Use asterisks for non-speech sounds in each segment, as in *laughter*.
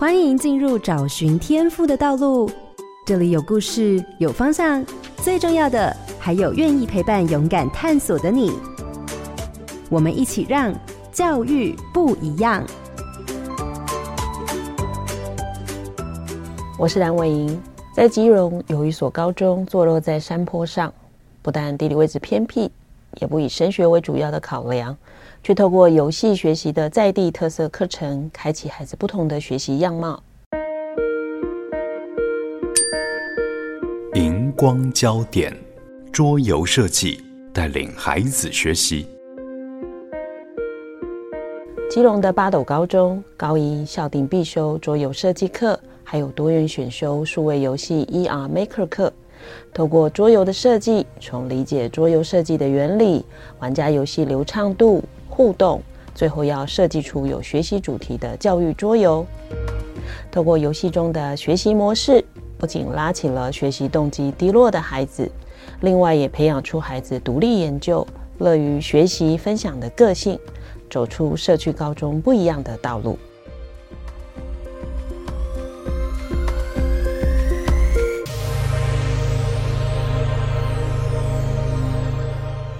欢迎进入找寻天赋的道路。这里有故事，有方向，最重要的还有愿意陪伴、勇敢探索的你。我们一起让教育不一样。我是蓝伟莹，在基隆有一所高中，坐落在山坡上，不但地理位置偏僻，也不以升学为主要的考量，却透过游戏学习的在地特色课程，开启孩子不同的学习样貌。荧光焦点，桌游设计带领孩子学习。基隆的八斗高中高一校定必修桌游设计课，还有多元选修数位游戏 ER Maker 课。透过桌游的设计，从理解桌游设计的原理、玩家游戏流畅度、互动，最后要设计出有学习主题的教育桌游。透过游戏中的学习模式，不仅拉起了学习动机低落的孩子，另外也培养出孩子独立研究、乐于学习分享的个性，走出社区高中不一样的道路。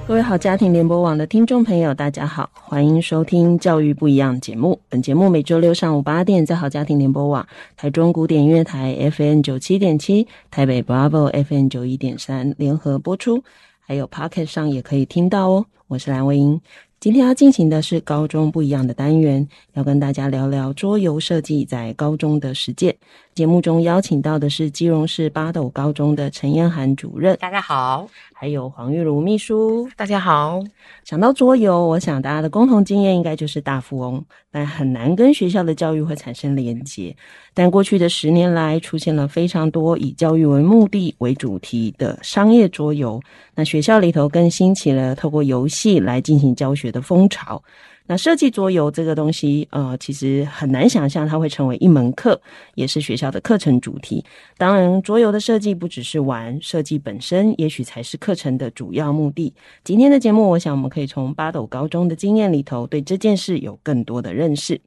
各位好，家庭联播网的听众朋友，大家好，欢迎收听《教育不一样》节目。本节目每周六上午八点在好家庭联播网、台中古典音乐台 FM 九七点七、台北 Bravo FM 九一点三联合播出，还有 Pocket 上也可以听到哦。我是蓝伟莹。今天要进行的是高中不一样的单元，要跟大家聊聊桌游设计在高中的实践。节目中邀请到的是基隆市八斗高中的陈燕涵主任，大家好；还有黄玉如秘书，大家好。想到桌游，我想大家的共同经验应该就是大富翁，但很难跟学校的教育会产生连结。但过去的十年来，出现了非常多以教育为目的为主题的商业桌游，那学校里头更兴起了透过游戏来进行教学的风潮。那设计桌游这个东西，呃，其实很难想象它会成为一门课，也是学校的课程主题。当然，桌游的设计不只是玩，设计本身也许才是课程的主要目的。今天的节目，我想我们可以从八斗高中的经验里头，对这件事有更多的认识。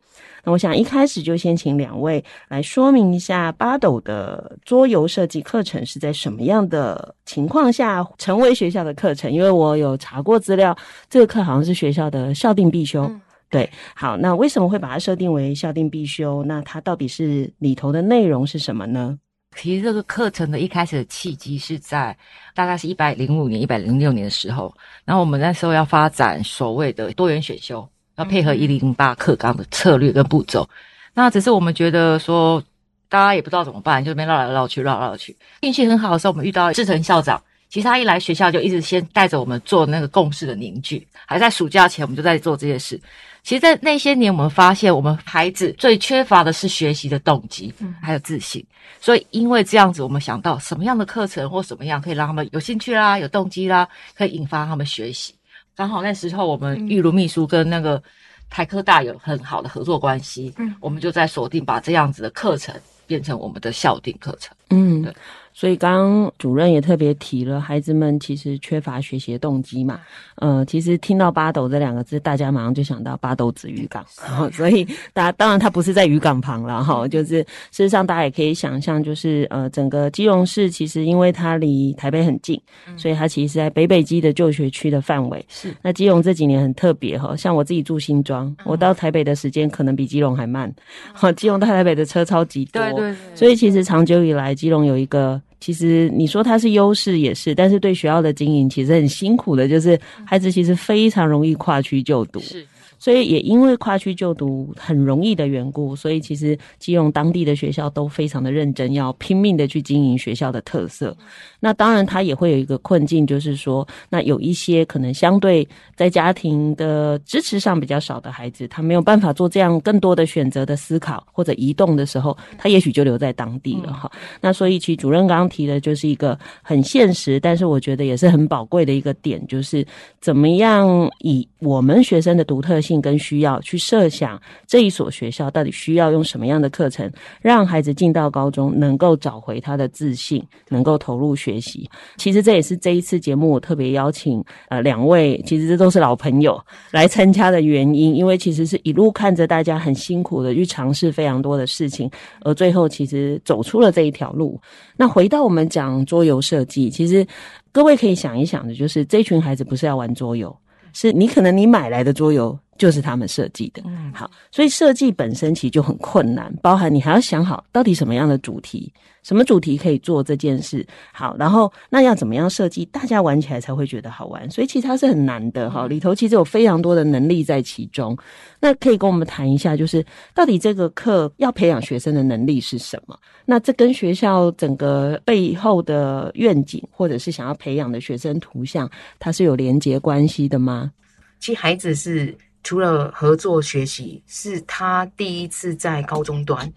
那我想一开始就先请两位来说明一下八斗的桌游设计课程是在什么样的情况下成为学校的课程？因为我有查过资料，这个课好像是学校的校定必修。嗯、对，好，那为什么会把它设定为校定必修？那它到底是里头的内容是什么呢？其实这个课程的一开始的契机是在大概是一百零五年、一百零六年的时候，然后我们那时候要发展所谓的多元选修。要配合一零八课纲的策略跟步骤，那只是我们觉得说，大家也不知道怎么办，就这边绕来绕去，绕来绕去。运气很好的时候，我们遇到志成校长，其实他一来学校就一直先带着我们做那个共识的凝聚，还在暑假前我们就在做这些事。其实，在那些年，我们发现我们孩子最缺乏的是学习的动机，还有自信。所以，因为这样子，我们想到什么样的课程或什么样可以让他们有兴趣啦、有动机啦，可以引发他们学习。刚好那时候，我们玉如秘书跟那个台科大有很好的合作关系，嗯，我们就在锁定把这样子的课程变成我们的校定课程，嗯，对。所以刚刚主任也特别提了，孩子们其实缺乏学习的动机嘛。呃，其实听到八斗这两个字，大家马上就想到八斗子渔港。所以大家当然它不是在渔港旁了哈，就是事实上大家也可以想象，就是呃整个基隆市其实因为它离台北很近，所以它其实是在北北基的就学区的范围。是。那基隆这几年很特别哈，像我自己住新庄，我到台北的时间可能比基隆还慢。好，基隆到台北的车超级多。对对。所以其实长久以来，基隆有一个。其实你说它是优势也是，但是对学校的经营其实很辛苦的，就是孩子其实非常容易跨区就读。是。所以也因为跨区就读很容易的缘故，所以其实基隆当地的学校都非常的认真，要拼命的去经营学校的特色。那当然，他也会有一个困境，就是说，那有一些可能相对在家庭的支持上比较少的孩子，他没有办法做这样更多的选择的思考或者移动的时候，他也许就留在当地了哈。那所以，其实主任刚刚提的就是一个很现实，但是我觉得也是很宝贵的一个点，就是怎么样以我们学生的独特性。性跟需要，去设想这一所学校到底需要用什么样的课程，让孩子进到高中能够找回他的自信，能够投入学习。其实这也是这一次节目我特别邀请呃两位，其实这都是老朋友来参加的原因，因为其实是一路看着大家很辛苦的去尝试非常多的事情，而最后其实走出了这一条路。那回到我们讲桌游设计，其实各位可以想一想的，就是这群孩子不是要玩桌游。是你可能你买来的桌游就是他们设计的，嗯，好，所以设计本身其实就很困难，包含你还要想好到底什么样的主题，什么主题可以做这件事，好，然后那要怎么样设计，大家玩起来才会觉得好玩，所以其实它是很难的，哈，里头其实有非常多的能力在其中。那可以跟我们谈一下，就是到底这个课要培养学生的能力是什么？那这跟学校整个背后的愿景，或者是想要培养的学生图像，它是有连结关系的吗？其实孩子是除了合作学习，是他第一次在高中端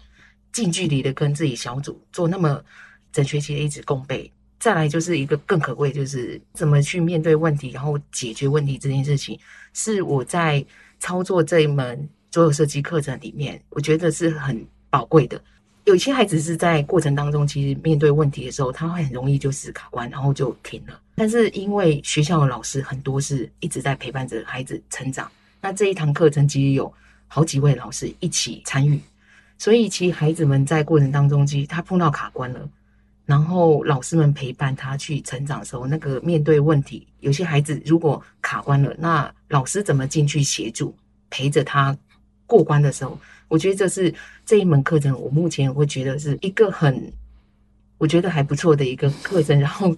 近距离的跟自己小组做那么整学期的一直共备。再来就是一个更可贵，就是怎么去面对问题，然后解决问题这件事情，是我在操作这一门桌游设计课程里面，我觉得是很宝贵的。有些孩子是在过程当中，其实面对问题的时候，他会很容易就是卡关，然后就停了。但是因为学校的老师很多是一直在陪伴着孩子成长，那这一堂课程其实有好几位老师一起参与，所以其实孩子们在过程当中，其实他碰到卡关了，然后老师们陪伴他去成长的时候，那个面对问题，有些孩子如果卡关了，那老师怎么进去协助陪着他过关的时候？我觉得这是这一门课程，我目前会觉得是一个很，我觉得还不错的一个课程。然后，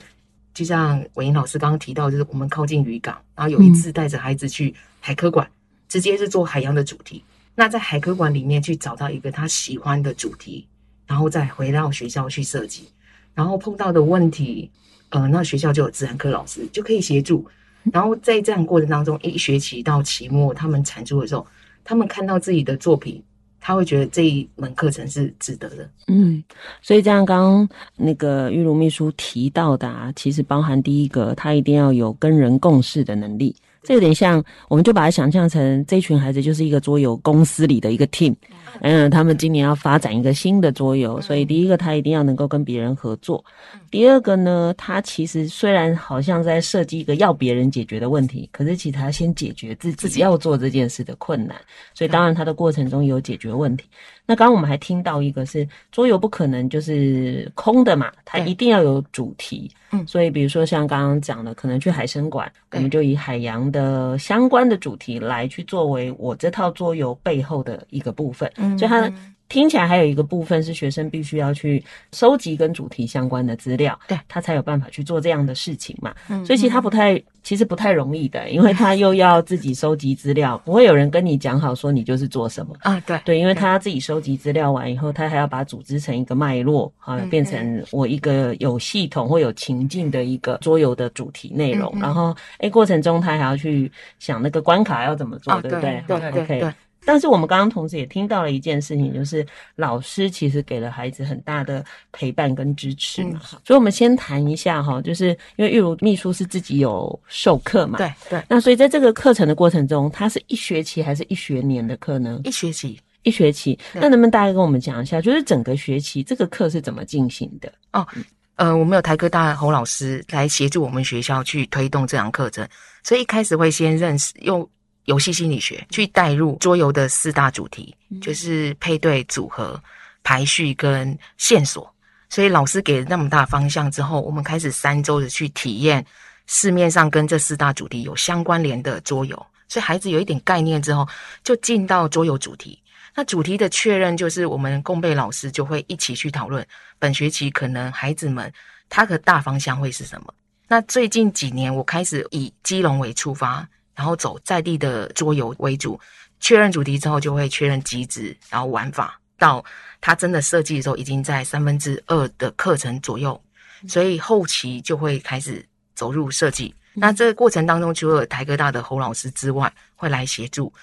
就像伟英老师刚刚提到，就是我们靠近渔港，然后有一次带着孩子去海科馆，直接是做海洋的主题。那在海科馆里面去找到一个他喜欢的主题，然后再回到学校去设计。然后碰到的问题，呃，那学校就有自然科老师就可以协助。然后在这样过程当中，一学期到期末，他们产出的时候，他们看到自己的作品。他会觉得这一门课程是值得的，嗯，所以这样刚那个玉如秘书提到的啊，其实包含第一个，他一定要有跟人共事的能力，这有点像，我们就把它想象成这群孩子就是一个桌游公司里的一个 team。嗯，他们今年要发展一个新的桌游，所以第一个他一定要能够跟别人合作。第二个呢，他其实虽然好像在设计一个要别人解决的问题，可是其实他先解决自己自己要做这件事的困难。所以当然他的过程中有解决问题。那刚刚我们还听到一个是桌游不可能就是空的嘛，它一定要有主题。嗯，所以比如说像刚刚讲的，可能去海参馆，我们就以海洋的相关的主题来去作为我这套桌游背后的一个部分。嗯，所以它。听起来还有一个部分是学生必须要去收集跟主题相关的资料，对，他才有办法去做这样的事情嘛。嗯，所以其实他不太，其实不太容易的，因为他又要自己收集资料，不会有人跟你讲好说你就是做什么啊。对对，因为他要自己收集资料完以后，他还要把它组织成一个脉络啊，变成我一个有系统或有情境的一个桌游的主题内容。然后，哎，过程中他还要去想那个关卡要怎么做，对不对？对对对。但是我们刚刚同时也听到了一件事情，就是老师其实给了孩子很大的陪伴跟支持嘛。嗯、所以，我们先谈一下哈，就是因为玉如秘书是自己有授课嘛，对对。那所以在这个课程的过程中，它是一学期还是一学年的课呢？一学期，一学期。那能不能大概跟我们讲一下，就是整个学期这个课是怎么进行的？哦，呃，我们有台科大侯老师来协助我们学校去推动这堂课程，所以一开始会先认识用。游戏心理学去带入桌游的四大主题，就是配对、组合、排序跟线索。所以老师给了那么大方向之后，我们开始三周的去体验市面上跟这四大主题有相关联的桌游。所以孩子有一点概念之后，就进到桌游主题。那主题的确认就是我们共备老师就会一起去讨论，本学期可能孩子们他的大方向会是什么。那最近几年，我开始以基隆为出发。然后走在地的桌游为主，确认主题之后就会确认机制，然后玩法。到他真的设计的时候，已经在三分之二的课程左右，所以后期就会开始走入设计。那这个过程当中，除了台科大的侯老师之外，会来协助。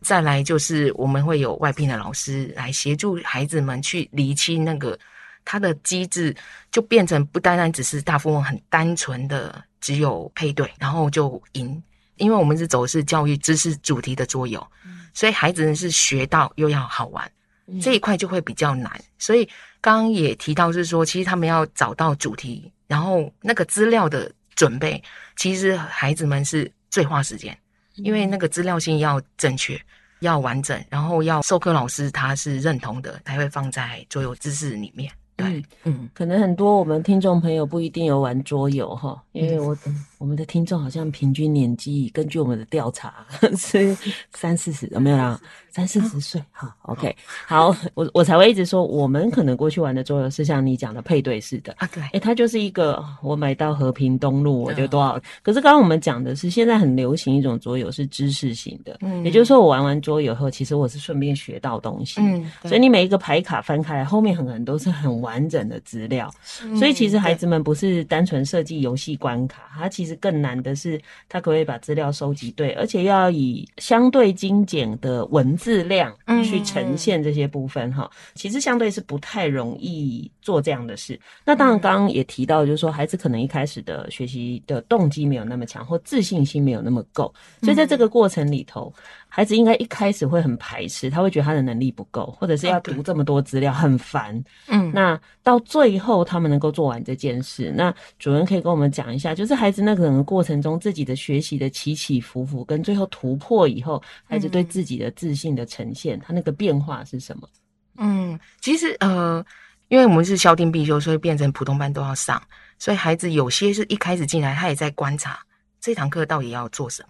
再来就是我们会有外聘的老师来协助孩子们去厘清那个他的机制，就变成不单单只是大富翁很单纯的只有配对，然后就赢。因为我们是走的是教育知识主题的桌游，嗯、所以孩子呢是学到又要好玩，嗯、这一块就会比较难。所以刚刚也提到是说，其实他们要找到主题，然后那个资料的准备，其实孩子们是最花时间，因为那个资料性要正确。要完整，然后要授课老师他是认同的，才会放在桌游知识里面。对，可能很多我们听众朋友不一定有玩桌游哈，因为我、嗯、我们的听众好像平均年纪，根据我们的调查 *laughs* 是三四十，有没有啦？三四十岁，好，OK，好，我我才会一直说，我们可能过去玩的桌游是像你讲的配对式的啊，对，诶，它就是一个我买到和平东路我就多少，可是刚刚我们讲的是现在很流行一种桌游是知识型的，嗯，也就是说我玩完桌游后，其实我是顺便学到东西，嗯，所以你每一个牌卡翻开来，后面很可能都是很完整的资料，所以其实孩子们不是单纯设计游戏关卡，它其实更难的是他可不可以把资料收集对，而且要以相对精简的文字。质量去呈现这些部分哈，其实相对是不太容易做这样的事。那当然，刚刚也提到，就是说孩子可能一开始的学习的动机没有那么强，或自信心没有那么够，所以在这个过程里头。孩子应该一开始会很排斥，他会觉得他的能力不够，或者是要读这么多资料很烦。嗯，那到最后他们能够做完这件事，那主任可以跟我们讲一下，就是孩子那个整个过程中自己的学习的起起伏伏，跟最后突破以后，孩子对自己的自信的呈现，他那个变化是什么？嗯，其实呃，因为我们是校定必修，所以变成普通班都要上，所以孩子有些是一开始进来，他也在观察这堂课到底要做什么。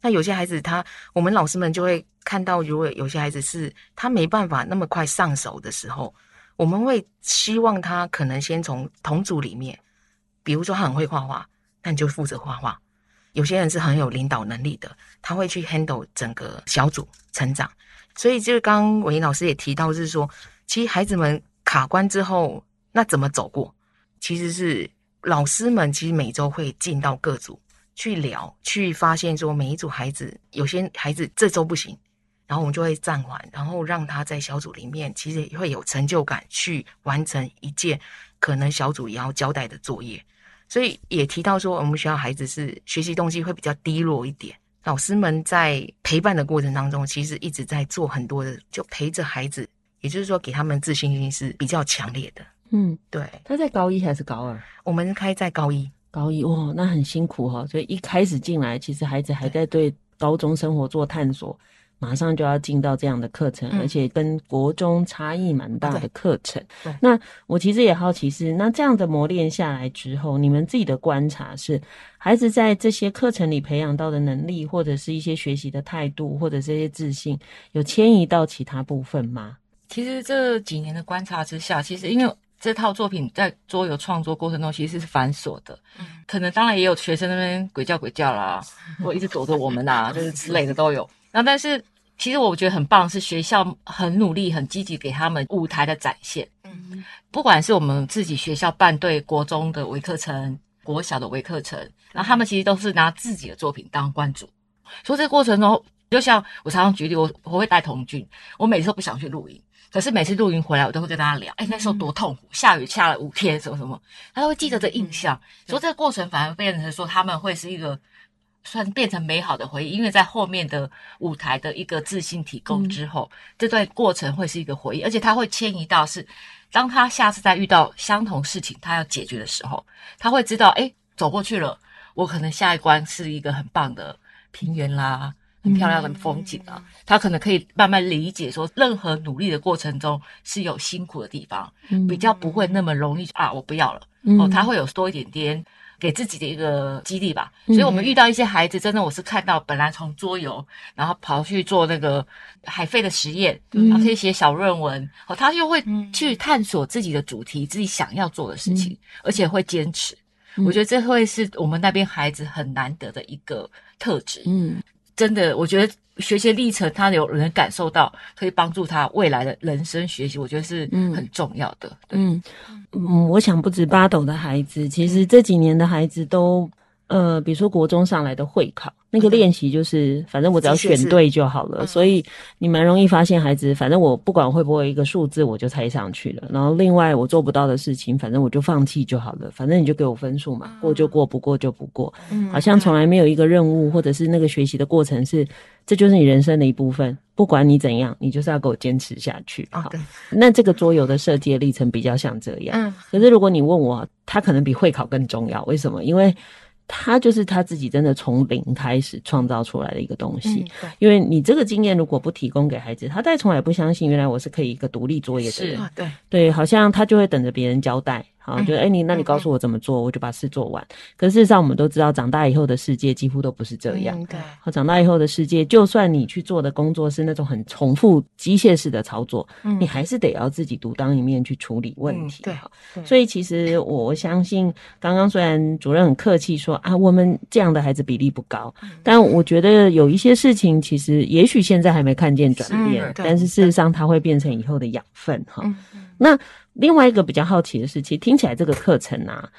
那有些孩子他，我们老师们就会看到，如果有些孩子是他没办法那么快上手的时候，我们会希望他可能先从同组里面，比如说他很会画画，那你就负责画画。有些人是很有领导能力的，他会去 handle 整个小组成长。所以就是刚刚伟莹老师也提到，是说其实孩子们卡关之后，那怎么走过？其实是老师们其实每周会进到各组。去聊，去发现说每一组孩子，有些孩子这周不行，然后我们就会暂缓，然后让他在小组里面，其实也会有成就感，去完成一件可能小组也要交代的作业。所以也提到说，我们学校孩子是学习动机会比较低落一点，老师们在陪伴的过程当中，其实一直在做很多的，就陪着孩子，也就是说给他们自信心是比较强烈的。嗯，对。他在高一还是高二？我们开在高一。高一哇，那很辛苦哈。所以一开始进来，其实孩子还在对高中生活做探索，马上就要进到这样的课程，嗯、而且跟国中差异蛮大的课程。那我其实也好奇是，那这样的磨练下来之后，你们自己的观察是，孩子在这些课程里培养到的能力，或者是一些学习的态度，或者这些自信，有迁移到其他部分吗？其实这几年的观察之下，其实因为。这套作品在桌游创作过程中其实是繁琐的，嗯，可能当然也有学生那边鬼叫鬼叫啦，*laughs* 或一直躲着我们呐，就是之类的都有。然后，但是其实我觉得很棒，是学校很努力、很积极给他们舞台的展现。嗯，不管是我们自己学校办对国中的微课程、国小的微课程，然后他们其实都是拿自己的作品当关主。所以这个过程中，就像我常常举例，我我会带童军，我每次都不想去露营。可是每次露营回来，我都会跟大家聊，哎、欸，那时候多痛苦，下雨下了五天，什么什么，他都会记得这印象。所以这个过程反而变成说，他们会是一个算变成美好的回忆，因为在后面的舞台的一个自信提供之后，嗯、这段过程会是一个回忆，而且他会迁移到是，当他下次再遇到相同事情，他要解决的时候，他会知道，哎、欸，走过去了，我可能下一关是一个很棒的平原啦。很漂亮的风景啊，他可能可以慢慢理解说，任何努力的过程中是有辛苦的地方，比较不会那么容易啊，我不要了哦，他会有多一点点给自己的一个激励吧。所以我们遇到一些孩子，真的我是看到本来从桌游，然后跑去做那个海费的实验，然后可以写小论文，哦，他又会去探索自己的主题，自己想要做的事情，而且会坚持。我觉得这会是我们那边孩子很难得的一个特质。嗯。真的，我觉得学习历程，他有人感受到，可以帮助他未来的人生学习，我觉得是很重要的。嗯嗯，我想不止八斗的孩子，其实这几年的孩子都，呃，比如说国中上来的会考。那个练习就是，反正我只要选对就好了。所以你蛮容易发现孩子，反正我不管会不会一个数字，我就猜上去了。然后另外我做不到的事情，反正我就放弃就好了。反正你就给我分数嘛，过就过，不过就不过。好像从来没有一个任务或者是那个学习的过程是，这就是你人生的一部分。不管你怎样，你就是要给我坚持下去。好，那这个桌游的设计历程比较像这样。嗯，可是如果你问我，它可能比会考更重要。为什么？因为他就是他自己真的从零开始创造出来的一个东西。嗯，因为你这个经验如果不提供给孩子，他再从来不相信原来我是可以一个独立作业的人。对对，好像他就会等着别人交代。好，觉得哎，你那你告诉我怎么做，我就把事做完。可事实上，我们都知道，长大以后的世界几乎都不是这样。对，好，长大以后的世界，就算你去做的工作是那种很重复、机械式的操作，你还是得要自己独当一面去处理问题。对，所以其实我相信，刚刚虽然主任很客气说啊，我们这样的孩子比例不高，但我觉得有一些事情，其实也许现在还没看见转变，但是事实上它会变成以后的养分哈。那。另外一个比较好奇的是，其实听起来这个课程啊，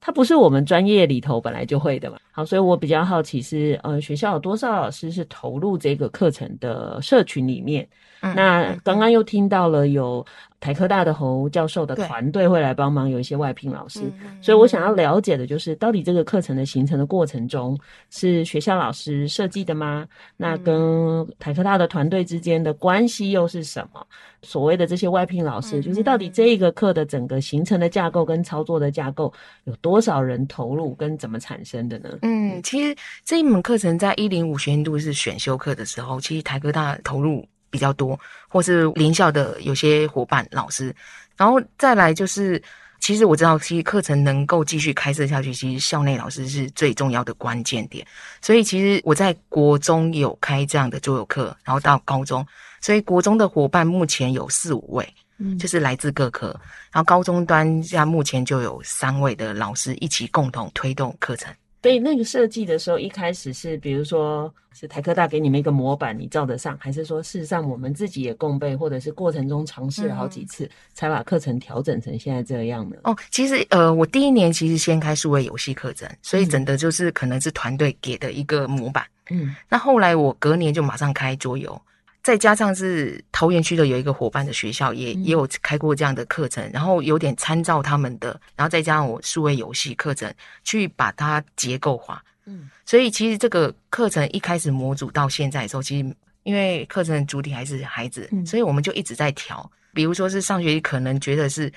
它不是我们专业里头本来就会的嘛。好，所以我比较好奇是，呃，学校有多少老师是投入这个课程的社群里面？嗯、那刚刚又听到了有台科大的侯教授的团队会来帮忙，有一些外聘老师，所以我想要了解的就是，到底这个课程的形成的过程中是学校老师设计的吗？那跟台科大的团队之间的关系又是什么？所谓的这些外聘老师，就是到底这一个课的整个形成的架构跟操作的架构有多少人投入，跟怎么产生的呢？嗯，其实这一门课程在一零五学年度是选修课的时候，其实台科大投入。比较多，或是联校的有些伙伴老师，然后再来就是，其实我知道，其实课程能够继续开设下去，其实校内老师是最重要的关键点。所以其实我在国中有开这样的桌游课，然后到高中，所以国中的伙伴目前有四五位，嗯，就是来自各科，然后高中端现在目前就有三位的老师一起共同推动课程。所以那个设计的时候，一开始是比如说是台科大给你们一个模板，你照得上，还是说事实上我们自己也共备，或者是过程中尝试了好几次，才把课程调整成现在这样呢？哦，其实呃，我第一年其实先开数位游戏课程，所以整的就是可能是团队给的一个模板。嗯，那后来我隔年就马上开桌游。再加上是桃园区的有一个伙伴的学校，也也有开过这样的课程，然后有点参照他们的，然后再加上我数位游戏课程，去把它结构化。嗯，所以其实这个课程一开始模组到现在的时候，其实因为课程的主体还是孩子，所以我们就一直在调。比如说是上学期可能觉得是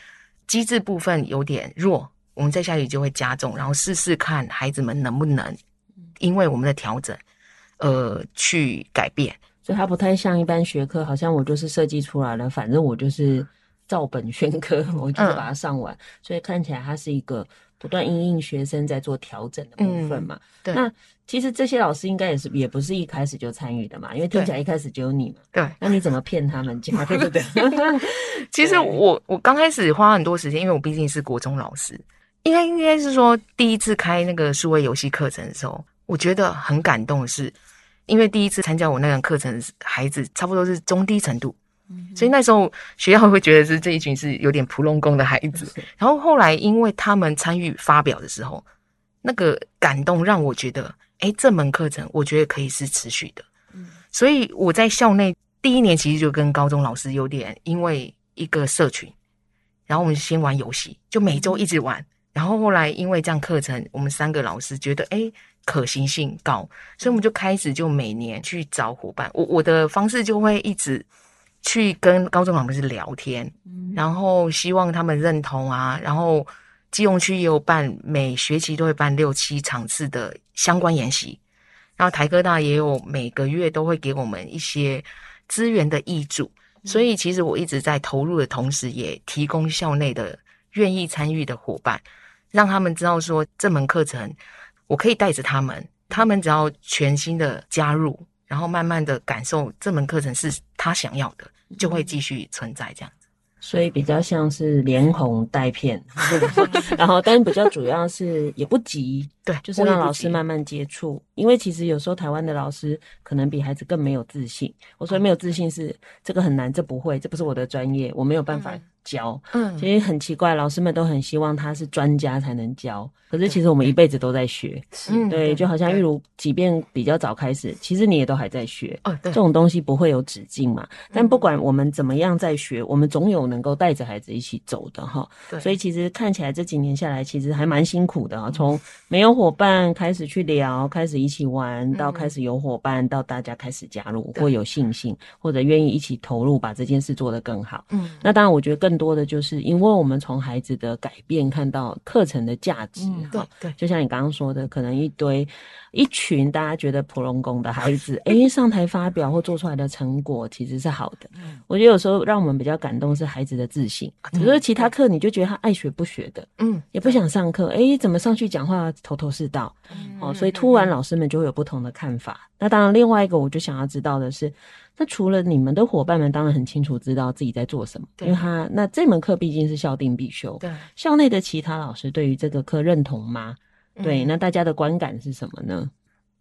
机制部分有点弱，我们在下学期就会加重，然后试试看孩子们能不能因为我们的调整，呃，去改变。所以它不太像一般学科，好像我就是设计出来了，反正我就是照本宣科，*laughs* 我就是把它上完。嗯、所以看起来它是一个不断因应学生在做调整的部分嘛。嗯、对。那其实这些老师应该也是也不是一开始就参与的嘛，因为听起来一开始就有你嘛。对。那你怎么骗他们家？*laughs* 对不对？*laughs* 其实我我刚开始花很多时间，因为我毕竟是国中老师，应该应该是说第一次开那个数位游戏课程的时候，我觉得很感动的是。因为第一次参加我那个课程，孩子差不多是中低程度，所以那时候学校会觉得是这一群是有点普通工的孩子。然后后来因为他们参与发表的时候，那个感动让我觉得，哎，这门课程我觉得可以是持续的。所以我在校内第一年其实就跟高中老师有点因为一个社群，然后我们先玩游戏，就每周一直玩。然后后来因为这样课程，我们三个老师觉得，诶。可行性高，所以我们就开始就每年去找伙伴。我我的方式就会一直去跟高中老师聊天，然后希望他们认同啊。然后基隆区也有办，每学期都会办六七场次的相关研习。然后台科大也有每个月都会给我们一些资源的挹注。所以其实我一直在投入的同时，也提供校内的愿意参与的伙伴，让他们知道说这门课程。我可以带着他们，他们只要全新的加入，然后慢慢的感受这门课程是他想要的，就会继续存在这样子。所以比较像是连哄带骗，*laughs* 然后但比较主要是也不急，对，就是让老师慢慢接触，因为其实有时候台湾的老师可能比孩子更没有自信。我说没有自信是这个很难，这不会，这不是我的专业，我没有办法教。嗯，其实很奇怪，老师们都很希望他是专家才能教，可是其实我们一辈子都在学。嗯，对，就好像玉如，即便比较早开始，其实你也都还在学。哦，对，这种东西不会有止境嘛。但不管我们怎么样在学，我们总有能够带着孩子一起走的哈。对，所以其实看起来这几年下来，其实还蛮辛苦的啊。从没有伙伴开始去聊，开始一起玩，到开始有伙伴，到大家开始加入，或有信心，或者愿意一起投入，把这件事做得更好。嗯，那当然，我觉得更多的就是因为我们从孩子的改变看到课程的价值。对对，就像你刚刚说的，可能一堆一群大家觉得普龙工的孩子，*laughs* 哎，上台发表或做出来的成果其实是好的。嗯，我觉得有时候让我们比较感动是孩子的自信。比如说其他课，你就觉得他爱学不学的，嗯，也不想上课，哎，怎么上去讲话头头是道？哦，所以突然老师们就会有不同的看法。那当然，另外一个我就想要知道的是，那除了你们的伙伴们，当然很清楚知道自己在做什么，因为他那这门课毕竟是校定必修。对，校内的其他老师对于这个课认同吗？对，那大家的观感是什么呢？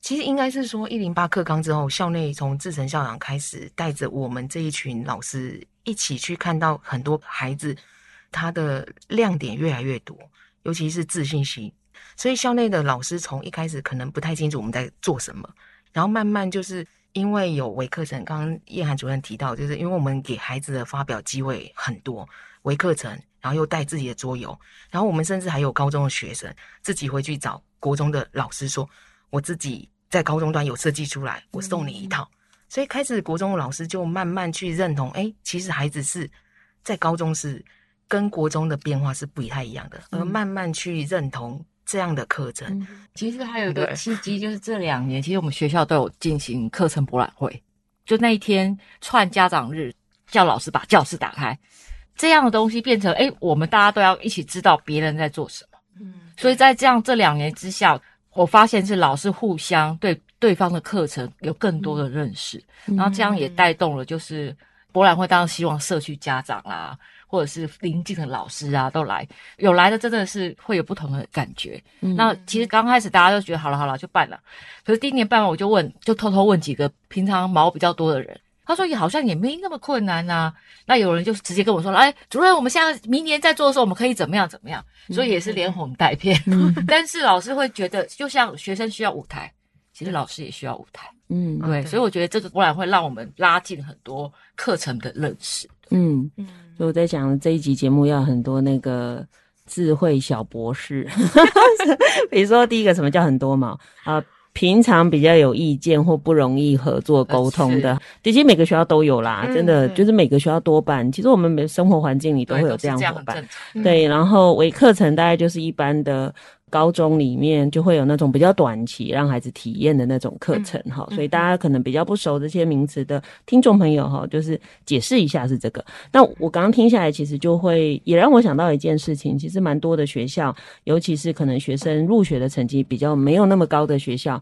其实应该是说，一零八课纲之后，校内从志成校长开始，带着我们这一群老师一起去看到很多孩子他的亮点越来越多，尤其是自信心。所以校内的老师从一开始可能不太清楚我们在做什么，然后慢慢就是因为有微课程，刚刚叶涵主任提到，就是因为我们给孩子的发表机会很多，微课程，然后又带自己的桌游，然后我们甚至还有高中的学生自己回去找国中的老师说，我自己在高中端有设计出来，我送你一套。所以开始国中的老师就慢慢去认同，哎，其实孩子是在高中是跟国中的变化是不太一样的，而慢慢去认同。这样的课程，嗯，其实还有一个契机，就是这两年，其实我们学校都有进行课程博览会。就那一天串家长日，叫老师把教室打开，这样的东西变成，哎，我们大家都要一起知道别人在做什么。嗯，所以在这样这两年之下，我发现是老师互相对对方的课程有更多的认识，嗯，然后这样也带动了，就是博览会当然希望社区家长啦。或者是邻近的老师啊，都来，有来的真的是会有不同的感觉。嗯、那其实刚开始大家都觉得好了好了就办了，可是第一年办完我就问，就偷偷问几个平常毛比较多的人，他说也好像也没那么困难啊。那有人就直接跟我说了，哎，主任，我们现在明年在做的时候，我们可以怎么样怎么样？所以也是连哄带骗。嗯、*laughs* 但是老师会觉得，就像学生需要舞台，其实老师也需要舞台。嗯，对。所以我觉得这个博览会让我们拉近很多课程的认识。嗯嗯。所以我在想这一集节目要很多那个智慧小博士，*laughs* 比如说第一个什么叫很多嘛啊，平常比较有意见或不容易合作沟通的，其实每个学校都有啦，真的就是每个学校多半，其实我们每生活环境里都会有这样伙伴，对，然后微课程大概就是一般的。高中里面就会有那种比较短期让孩子体验的那种课程哈，嗯、所以大家可能比较不熟这些名词的听众朋友哈，就是解释一下是这个。那我刚刚听下来，其实就会也让我想到一件事情，其实蛮多的学校，尤其是可能学生入学的成绩比较没有那么高的学校。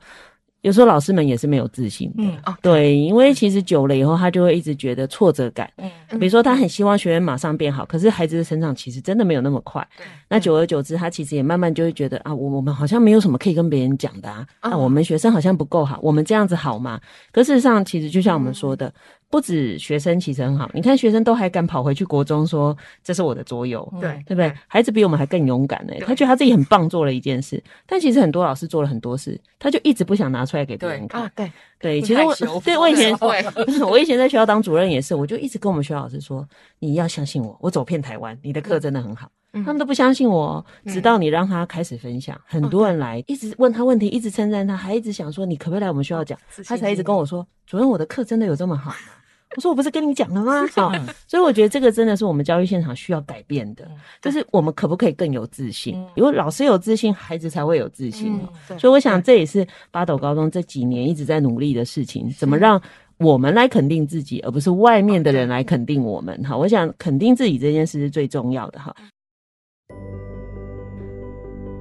有时候老师们也是没有自信的，嗯，哦，对，因为其实久了以后，他就会一直觉得挫折感，嗯，比如说他很希望学员马上变好，可是孩子的成长其实真的没有那么快，对，那久而久之，他其实也慢慢就会觉得啊，我我们好像没有什么可以跟别人讲的啊，啊，我们学生好像不够好，我们这样子好吗？可事实上，其实就像我们说的。不止学生其实很好，你看学生都还敢跑回去国中说，这是我的桌游，对。对不对？孩子比我们还更勇敢呢，他觉得他自己很棒，做了一件事。但其实很多老师做了很多事，他就一直不想拿出来给别人看。对。对，其实我对我以前 *laughs* 我以前在学校当主任也是，我就一直跟我们学校老师说，你要相信我，我走遍台湾，你的课真的很好。他们都不相信我，直到你让他开始分享，很多人来一直问他问题，一直称赞他，还一直想说你可不可以来我们学校讲，他才一直跟我说，主任，我的课真的有这么好吗？我说我不是跟你讲了吗？好，所以我觉得这个真的是我们教育现场需要改变的，就是我们可不可以更有自信？因为老师有自信，孩子才会有自信。所以我想这也是八斗高中这几年一直在努力的事情，怎么让我们来肯定自己，而不是外面的人来肯定我们？哈，我想肯定自己这件事是最重要的。哈，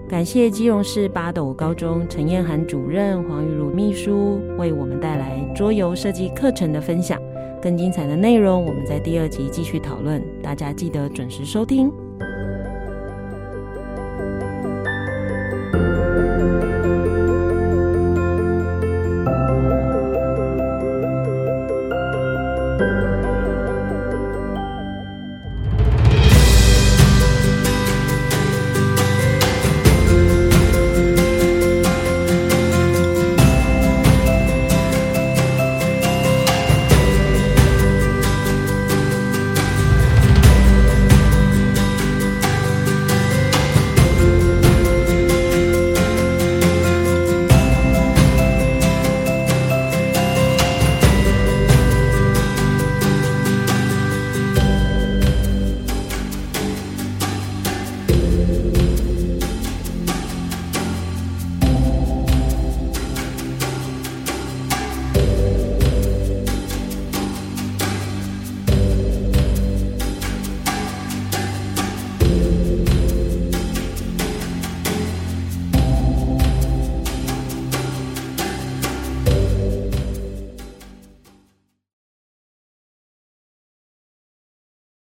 感谢基隆市八斗高中陈燕涵主任、黄玉茹秘书为我们带来桌游设计课程的分享。更精彩的内容，我们在第二集继续讨论，大家记得准时收听。